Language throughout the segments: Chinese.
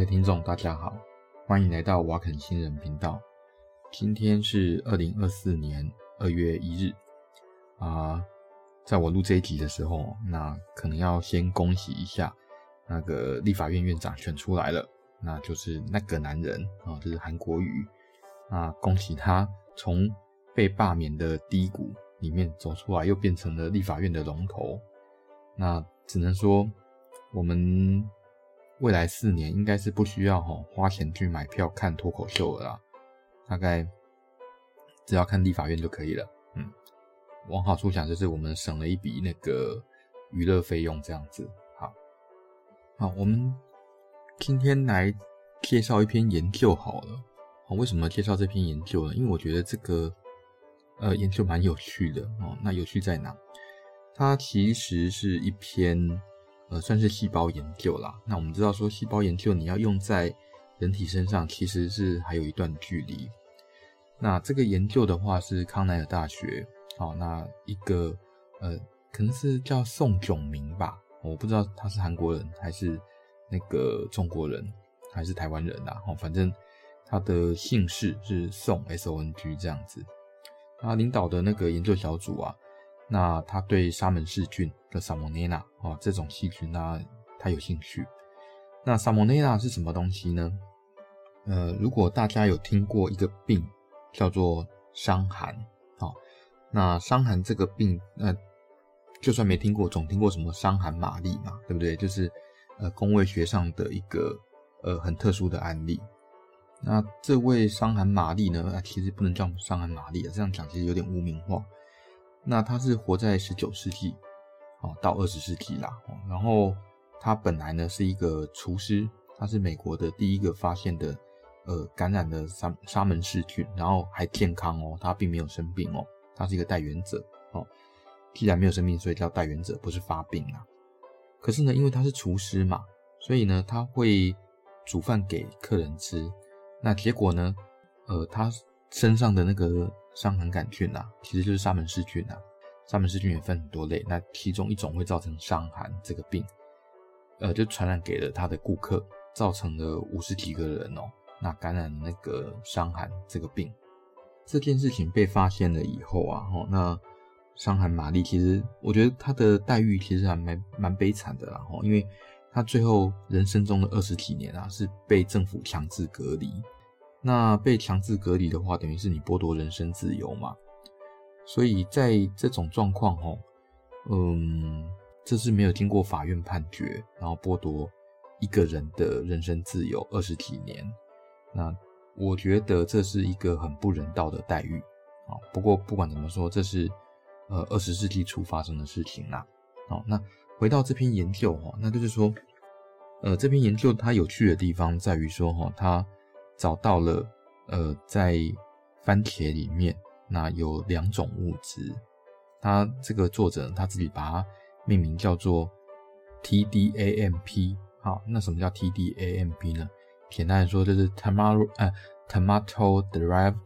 各位听众，大家好，欢迎来到瓦肯新人频道。今天是二零二四年二月一日啊、在我录这一集的时候，那可能要先恭喜一下那个立法院院长选出来了，那就是那个男人啊、就是韩国瑜啊，恭喜他从被罢免的低谷里面走出来，又变成了立法院的龙头。那只能说我们。未来四年应该是不需要哈花钱去买票看脱口秀了啦，大概只要看立法院就可以了。嗯，往好处想就是我们省了一笔那个娱乐费用，这样子。好，好，我们今天来介绍一篇研究好了。好，为什么介绍这篇研究呢？因为我觉得这个呃研究蛮有趣的哦。那有趣在哪？它其实是一篇。呃，算是细胞研究啦。那我们知道说，细胞研究你要用在人体身上，其实是还有一段距离。那这个研究的话是康奈尔大学，好，那一个呃，可能是叫宋炯明吧，我不知道他是韩国人还是那个中国人还是台湾人啦。哦，反正他的姓氏是宋 S O N G 这样子。他领导的那个研究小组啊。那他对沙门氏菌的萨蒙内拉啊这种细菌呢，他有兴趣。那萨蒙内拉是什么东西呢？呃，如果大家有听过一个病叫做伤寒，啊，那伤寒这个病，呃，就算没听过，总听过什么伤寒玛丽嘛，对不对？就是呃，公卫学上的一个呃很特殊的案例。那这位伤寒玛丽呢，其实不能叫伤寒玛丽啊，这样讲其实有点污名化。那他是活在十九世纪，哦，到二十世纪啦。然后他本来呢是一个厨师，他是美国的第一个发现的，呃，感染的沙沙门氏菌，然后还健康哦，他并没有生病哦，他是一个带原者哦。既然没有生病，所以叫带原者，不是发病啊。可是呢，因为他是厨师嘛，所以呢，他会煮饭给客人吃。那结果呢，呃，他身上的那个。伤寒杆菌啊，其实就是沙门氏菌啊。沙门氏菌也分很多类，那其中一种会造成伤寒这个病，呃，就传染给了他的顾客，造成了五十几个人哦，那感染那个伤寒这个病。这件事情被发现了以后啊，哦，那伤寒玛丽其实我觉得他的待遇其实还蛮蛮悲惨的啦，哦，因为他最后人生中的二十几年啊，是被政府强制隔离。那被强制隔离的话，等于是你剥夺人身自由嘛。所以在这种状况，哦，嗯，这是没有经过法院判决，然后剥夺一个人的人身自由二十几年。那我觉得这是一个很不人道的待遇啊。不过不管怎么说，这是呃二十世纪初发生的事情啦。好，那回到这篇研究哈，那就是说，呃，这篇研究它有趣的地方在于说哈，它。找到了，呃，在番茄里面，那有两种物质，他这个作者他自己把它命名叫做 TDAMP。好，那什么叫 TDAMP 呢？简单来说就是 tomato 呃 tomato derived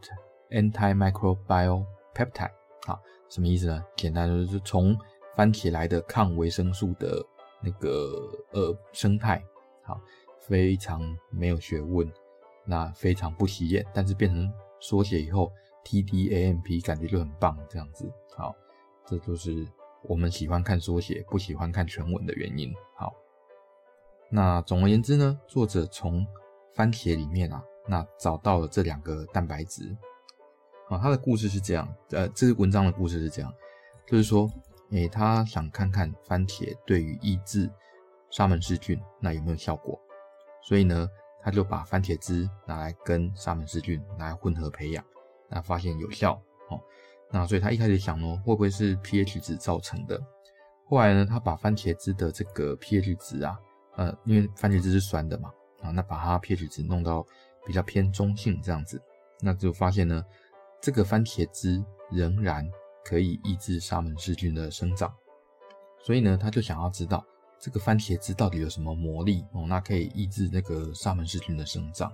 antimicrobial peptide。好，什么意思呢？简单就是从番茄来的抗维生素的那个呃生态。好，非常没有学问。那非常不起眼，但是变成缩写以后，TDAMP 感觉就很棒，这样子。好，这就是我们喜欢看缩写，不喜欢看全文的原因。好，那总而言之呢，作者从番茄里面啊，那找到了这两个蛋白质。啊，他的故事是这样，呃，这个文章的故事是这样，就是说，诶，他想看看番茄对于抑制沙门氏菌那有没有效果，所以呢。他就把番茄汁拿来跟沙门氏菌拿来混合培养，那发现有效哦。那所以他一开始想呢，会不会是 pH 值造成的？后来呢，他把番茄汁的这个 pH 值啊，呃，因为番茄汁是酸的嘛，啊，那把它 pH 值弄到比较偏中性这样子，那就发现呢，这个番茄汁仍然可以抑制沙门氏菌的生长。所以呢，他就想要知道。这个番茄汁到底有什么魔力哦？那可以抑制那个沙门氏菌的生长，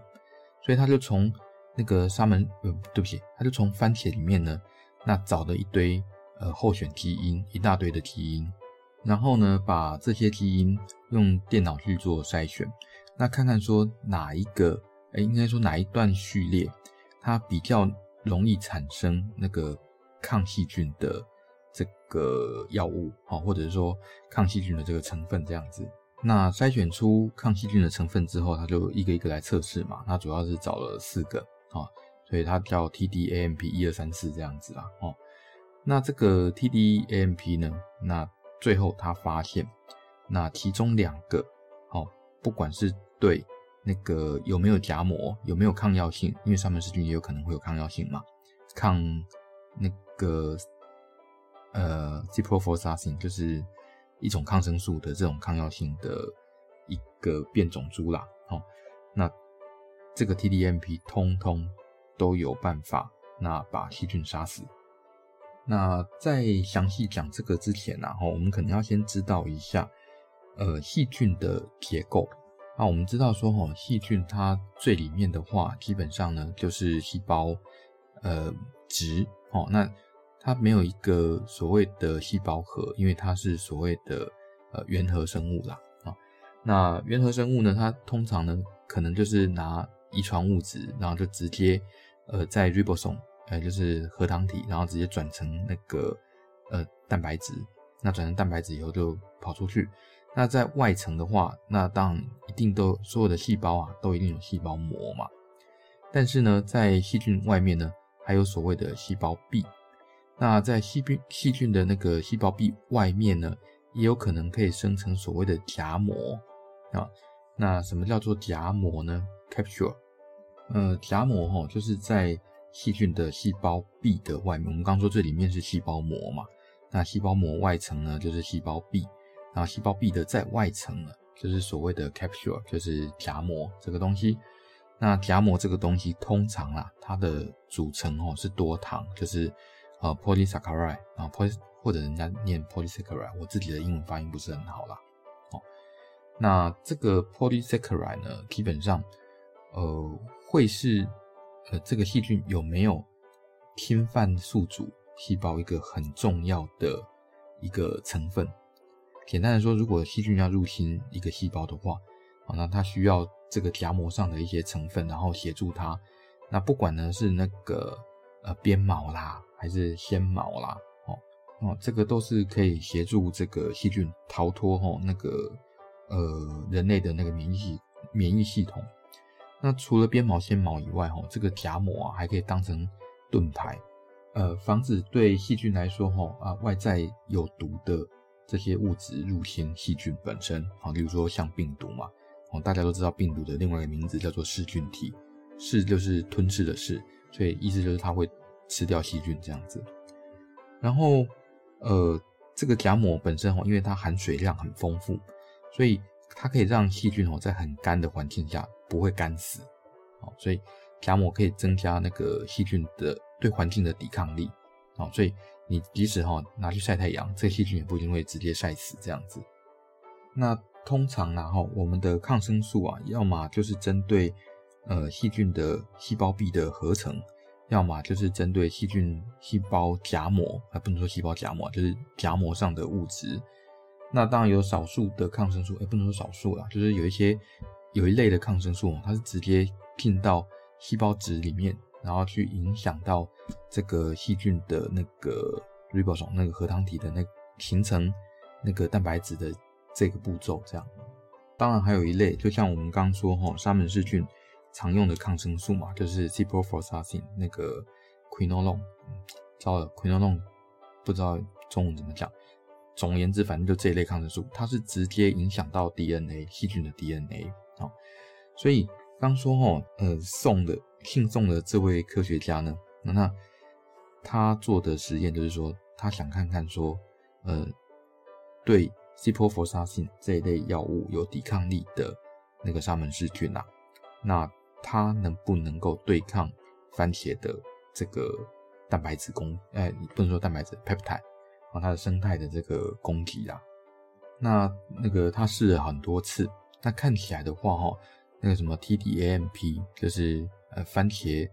所以他就从那个沙门呃，对不起，他就从番茄里面呢，那找了一堆呃候选基因，一大堆的基因，然后呢，把这些基因用电脑去做筛选，那看看说哪一个，哎、应该说哪一段序列，它比较容易产生那个抗细菌的这个药物啊，或者是说抗细菌的这个成分这样子。那筛选出抗细菌的成分之后，他就一个一个来测试嘛。那主要是找了四个啊，所以它叫 TDAMP 一二三四这样子啦。哦，那这个 TDAMP 呢，那最后他发现，那其中两个哦，不管是对那个有没有荚膜，有没有抗药性，因为沙门氏菌也有可能会有抗药性嘛，抗那个呃 Ciprofloxacin 就是。一种抗生素的这种抗药性的一个变种株啦，哦，那这个 TDMP 通通都有办法，那把细菌杀死。那在详细讲这个之前呢，哈，我们可能要先知道一下，呃，细菌的结构。那我们知道说，哈，细菌它最里面的话，基本上呢就是细胞，呃，质，哦，那。它没有一个所谓的细胞核，因为它是所谓的呃原核生物啦啊。那原核生物呢，它通常呢可能就是拿遗传物质，然后就直接呃在 ribosome，呃就是核糖体，然后直接转成那个呃蛋白质。那转成蛋白质以后就跑出去。那在外层的话，那当然一定都所有的细胞啊都一定有细胞膜嘛。但是呢，在细菌外面呢，还有所谓的细胞壁。那在细菌细菌的那个细胞壁外面呢，也有可能可以生成所谓的荚膜啊。那什么叫做荚膜呢？Capsule，呃，荚膜哈，就是在细菌的细胞壁的外面。我们刚刚说这里面是细胞膜嘛，那细胞膜外层呢就是细胞壁，然后细胞壁的在外层呢就是所谓的 Capsule，就是荚膜这个东西。那荚膜这个东西通常啊，它的组成哦是多糖，就是。呃，polysaccharide 啊，poly 或者人家念 polysaccharide，我自己的英文发音不是很好啦。哦，那这个 polysaccharide 呢，基本上呃会是呃这个细菌有没有侵犯宿主细胞一个很重要的一个成分。简单的说，如果细菌要入侵一个细胞的话，啊，那它需要这个荚膜上的一些成分，然后协助它。那不管呢是那个呃鞭毛啦。还是纤毛啦，哦哦，这个都是可以协助这个细菌逃脱哦那个呃人类的那个免疫系免疫系统。那除了鞭毛、纤毛以外，哈，这个荚膜啊还可以当成盾牌，呃，防止对细菌来说，哈啊外在有毒的这些物质入侵细菌本身，啊，比如说像病毒嘛，哦，大家都知道病毒的另外一个名字叫做噬菌体，噬就是吞噬的噬，所以意思就是它会。吃掉细菌这样子，然后呃，这个荚膜本身哦，因为它含水量很丰富，所以它可以让细菌哦在很干的环境下不会干死，哦，所以荚膜可以增加那个细菌的对环境的抵抗力，哦，所以你即使哈拿去晒太阳，这个细菌也不一定会直接晒死这样子。那通常呢哈，我们的抗生素啊，要么就是针对呃细菌的细胞壁的合成。要么就是针对细菌细胞荚膜，还不能说细胞荚膜，就是荚膜上的物质。那当然有少数的抗生素，也不能说少数啦，就是有一些有一类的抗生素，它是直接进到细胞质里面，然后去影响到这个细菌的那个 ribosome 那个核糖体的那形成那个蛋白质的这个步骤。这样，当然还有一类，就像我们刚刚说哈，沙门氏菌。常用的抗生素嘛，就是 Ciprofloxacin 那个 Quinolone，糟了喹诺酮不知道中文怎么讲。总而言之，反正就这一类抗生素，它是直接影响到 DNA 细菌的 DNA 啊。所以刚说哦，呃，送的姓宋的这位科学家呢，那他做的实验就是说，他想看看说，呃，对 Ciprofloxacin 这一类药物有抵抗力的那个沙门氏菌啊，那它能不能够对抗番茄的这个蛋白质攻？哎、你不能说蛋白质，peptide 啊，它的生态的这个攻击啦。那那个他试了很多次，那看起来的话，哈，那个什么 TDAMP 就是呃番茄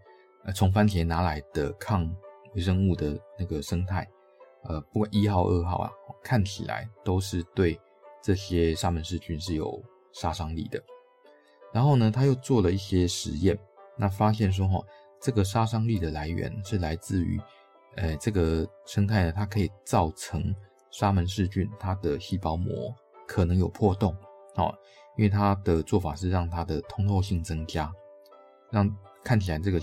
呃从番茄拿来的抗微生物的那个生态，呃，不管一号、二号啊，看起来都是对这些沙门氏菌是有杀伤力的。然后呢，他又做了一些实验，那发现说哈，这个杀伤力的来源是来自于，呃，这个生态呢，它可以造成沙门氏菌它的细胞膜可能有破洞，哦，因为它的做法是让它的通透性增加，让看起来这个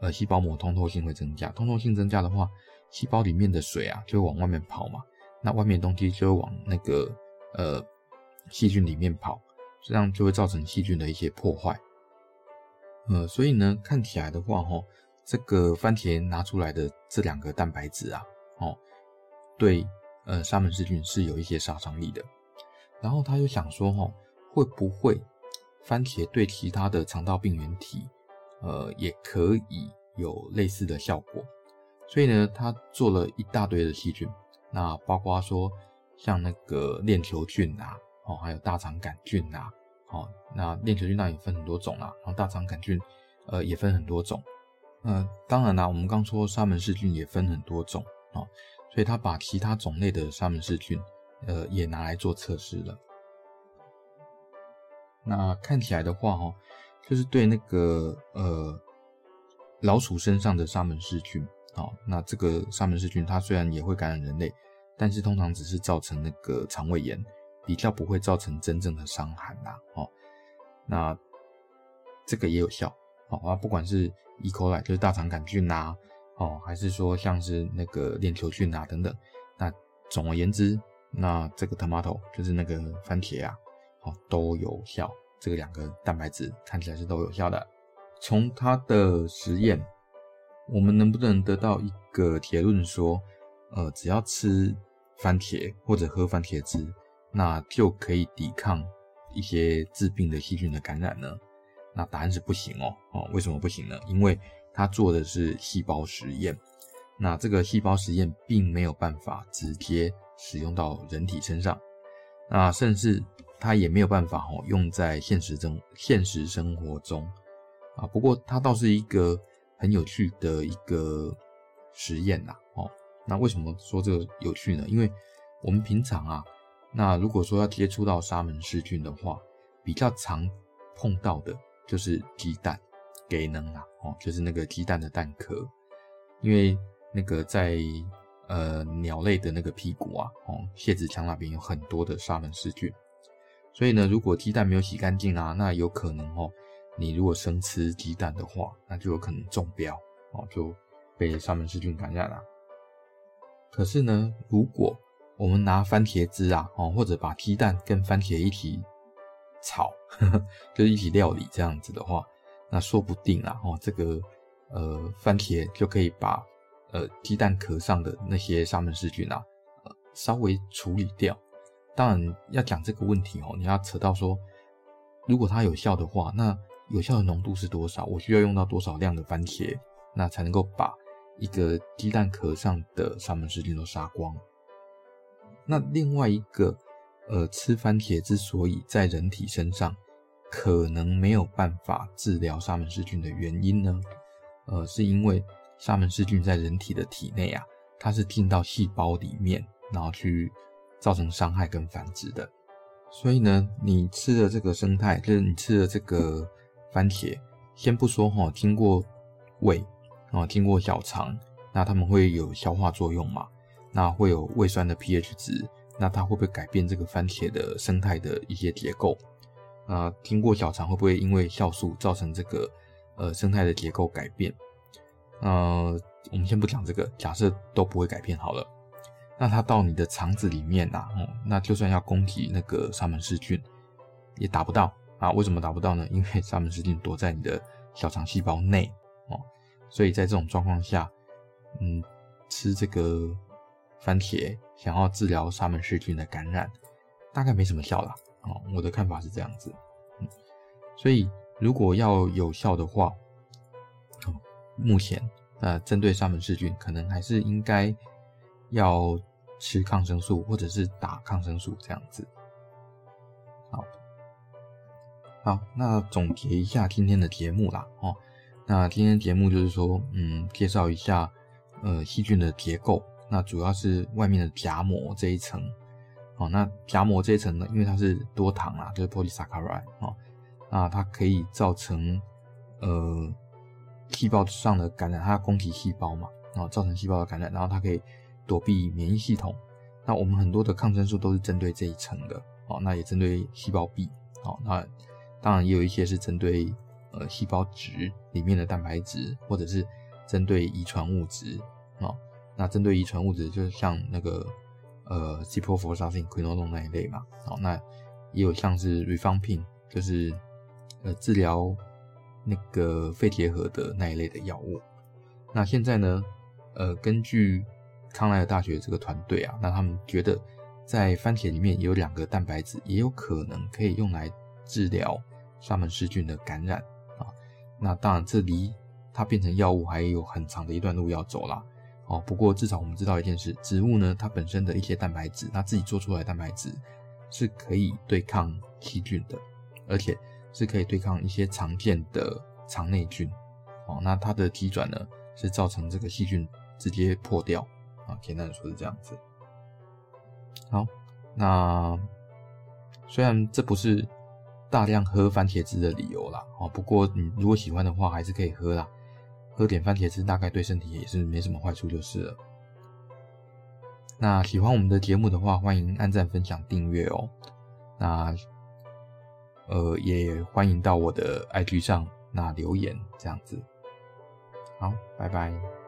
呃细胞膜通透性会增加，通透性增加的话，细胞里面的水啊就会往外面跑嘛，那外面东西就会往那个呃细菌里面跑。这样就会造成细菌的一些破坏，呃，所以呢，看起来的话，哈，这个番茄拿出来的这两个蛋白质啊，哦，对，呃，沙门氏菌是有一些杀伤力的。然后他就想说，哈，会不会番茄对其他的肠道病原体，呃，也可以有类似的效果？所以呢，他做了一大堆的细菌，那包括说像那个链球菌啊。哦，还有大肠杆菌呐，哦，那链球菌那也分很多种啦，然后大肠杆菌，呃，也分很多种，呃，当然啦，我们刚说沙门氏菌也分很多种，哦，所以他把其他种类的沙门氏菌，呃，也拿来做测试了。那看起来的话，哈，就是对那个呃老鼠身上的沙门氏菌，哦，那这个沙门氏菌它虽然也会感染人类，但是通常只是造成那个肠胃炎。比较不会造成真正的伤寒呐，哦，那这个也有效，哦啊，不管是 E. coli 就是大肠杆菌呐，哦，还是说像是那个链球菌啊等等，那总而言之，那这个 tomato 就是那个番茄啊，哦都有效，这个两个蛋白质看起来是都有效的。从它的实验，我们能不能得到一个结论说，呃，只要吃番茄或者喝番茄汁，那就可以抵抗一些致病的细菌的感染呢？那答案是不行哦。哦，为什么不行呢？因为他做的是细胞实验，那这个细胞实验并没有办法直接使用到人体身上，那甚至他也没有办法哦用在现实中现实生活中啊。不过它倒是一个很有趣的一个实验呐。哦，那为什么说这个有趣呢？因为我们平常啊。那如果说要接触到沙门氏菌的话，比较常碰到的就是鸡蛋，给能啊，哦，就是那个鸡蛋的蛋壳，因为那个在呃鸟类的那个屁股啊，哦，泄殖腔那边有很多的沙门氏菌，所以呢，如果鸡蛋没有洗干净啊，那有可能哦，你如果生吃鸡蛋的话，那就有可能中标哦，就被沙门氏菌感染了。可是呢，如果我们拿番茄汁啊，哦，或者把鸡蛋跟番茄一起炒，呵呵，就一起料理这样子的话，那说不定啊，哦，这个呃番茄就可以把呃鸡蛋壳上的那些沙门氏菌啊，呃，稍微处理掉。当然要讲这个问题哦，你要扯到说，如果它有效的话，那有效的浓度是多少？我需要用到多少量的番茄，那才能够把一个鸡蛋壳上的沙门氏菌都杀光？那另外一个，呃，吃番茄之所以在人体身上可能没有办法治疗沙门氏菌的原因呢，呃，是因为沙门氏菌在人体的体内啊，它是进到细胞里面，然后去造成伤害跟繁殖的。所以呢，你吃的这个生态，就是你吃的这个番茄，先不说哈，经过胃啊，经过小肠，那它们会有消化作用嘛？那会有胃酸的 pH 值，那它会不会改变这个番茄的生态的一些结构？啊，经过小肠会不会因为酵素造成这个呃生态的结构改变？呃，我们先不讲这个，假设都不会改变好了，那它到你的肠子里面呐，哦，那就算要攻击那个沙门氏菌，也达不到啊？为什么达不到呢？因为沙门氏菌躲在你的小肠细胞内哦，所以在这种状况下，嗯，吃这个。番茄想要治疗沙门氏菌的感染，大概没什么效啦。哦，我的看法是这样子。嗯，所以如果要有效的话，哦，目前呃，针对沙门氏菌，可能还是应该要吃抗生素或者是打抗生素这样子。好，好，那总结一下今天的节目啦。哦，那今天节目就是说，嗯，介绍一下呃细菌的结构。那主要是外面的荚膜这一层，哦，那荚膜这一层呢，因为它是多糖啊，就是 polysaccharide 哦，那它可以造成呃细胞上的感染，它攻击细胞嘛，然后造成细胞的感染，然后它可以躲避免疫系统。那我们很多的抗生素都是针对这一层的哦，那也针对细胞壁哦，那当然也有一些是针对呃细胞质里面的蛋白质，或者是针对遗传物质哦。那针对遗传物质，就是像那个呃 ciprofloxacin、quinolone 那一类嘛，哦，那也有像是 rifampin，就是呃治疗那个肺结核的那一类的药物。那现在呢，呃，根据康奈尔大学这个团队啊，那他们觉得在番茄里面有两个蛋白质，也有可能可以用来治疗沙门氏菌的感染啊。那当然，这离它变成药物还有很长的一段路要走啦。哦，不过至少我们知道一件事，植物呢，它本身的一些蛋白质，它自己做出来的蛋白质是可以对抗细菌的，而且是可以对抗一些常见的肠内菌。哦，那它的机转呢，是造成这个细菌直接破掉。啊，简单的说是这样子。好，那虽然这不是大量喝番茄汁的理由啦，哦，不过你如果喜欢的话，还是可以喝啦。喝点番茄汁大概对身体也是没什么坏处就是了。那喜欢我们的节目的话，欢迎按赞、分享、订阅哦。那呃，也欢迎到我的 IG 上那留言这样子。好，拜拜。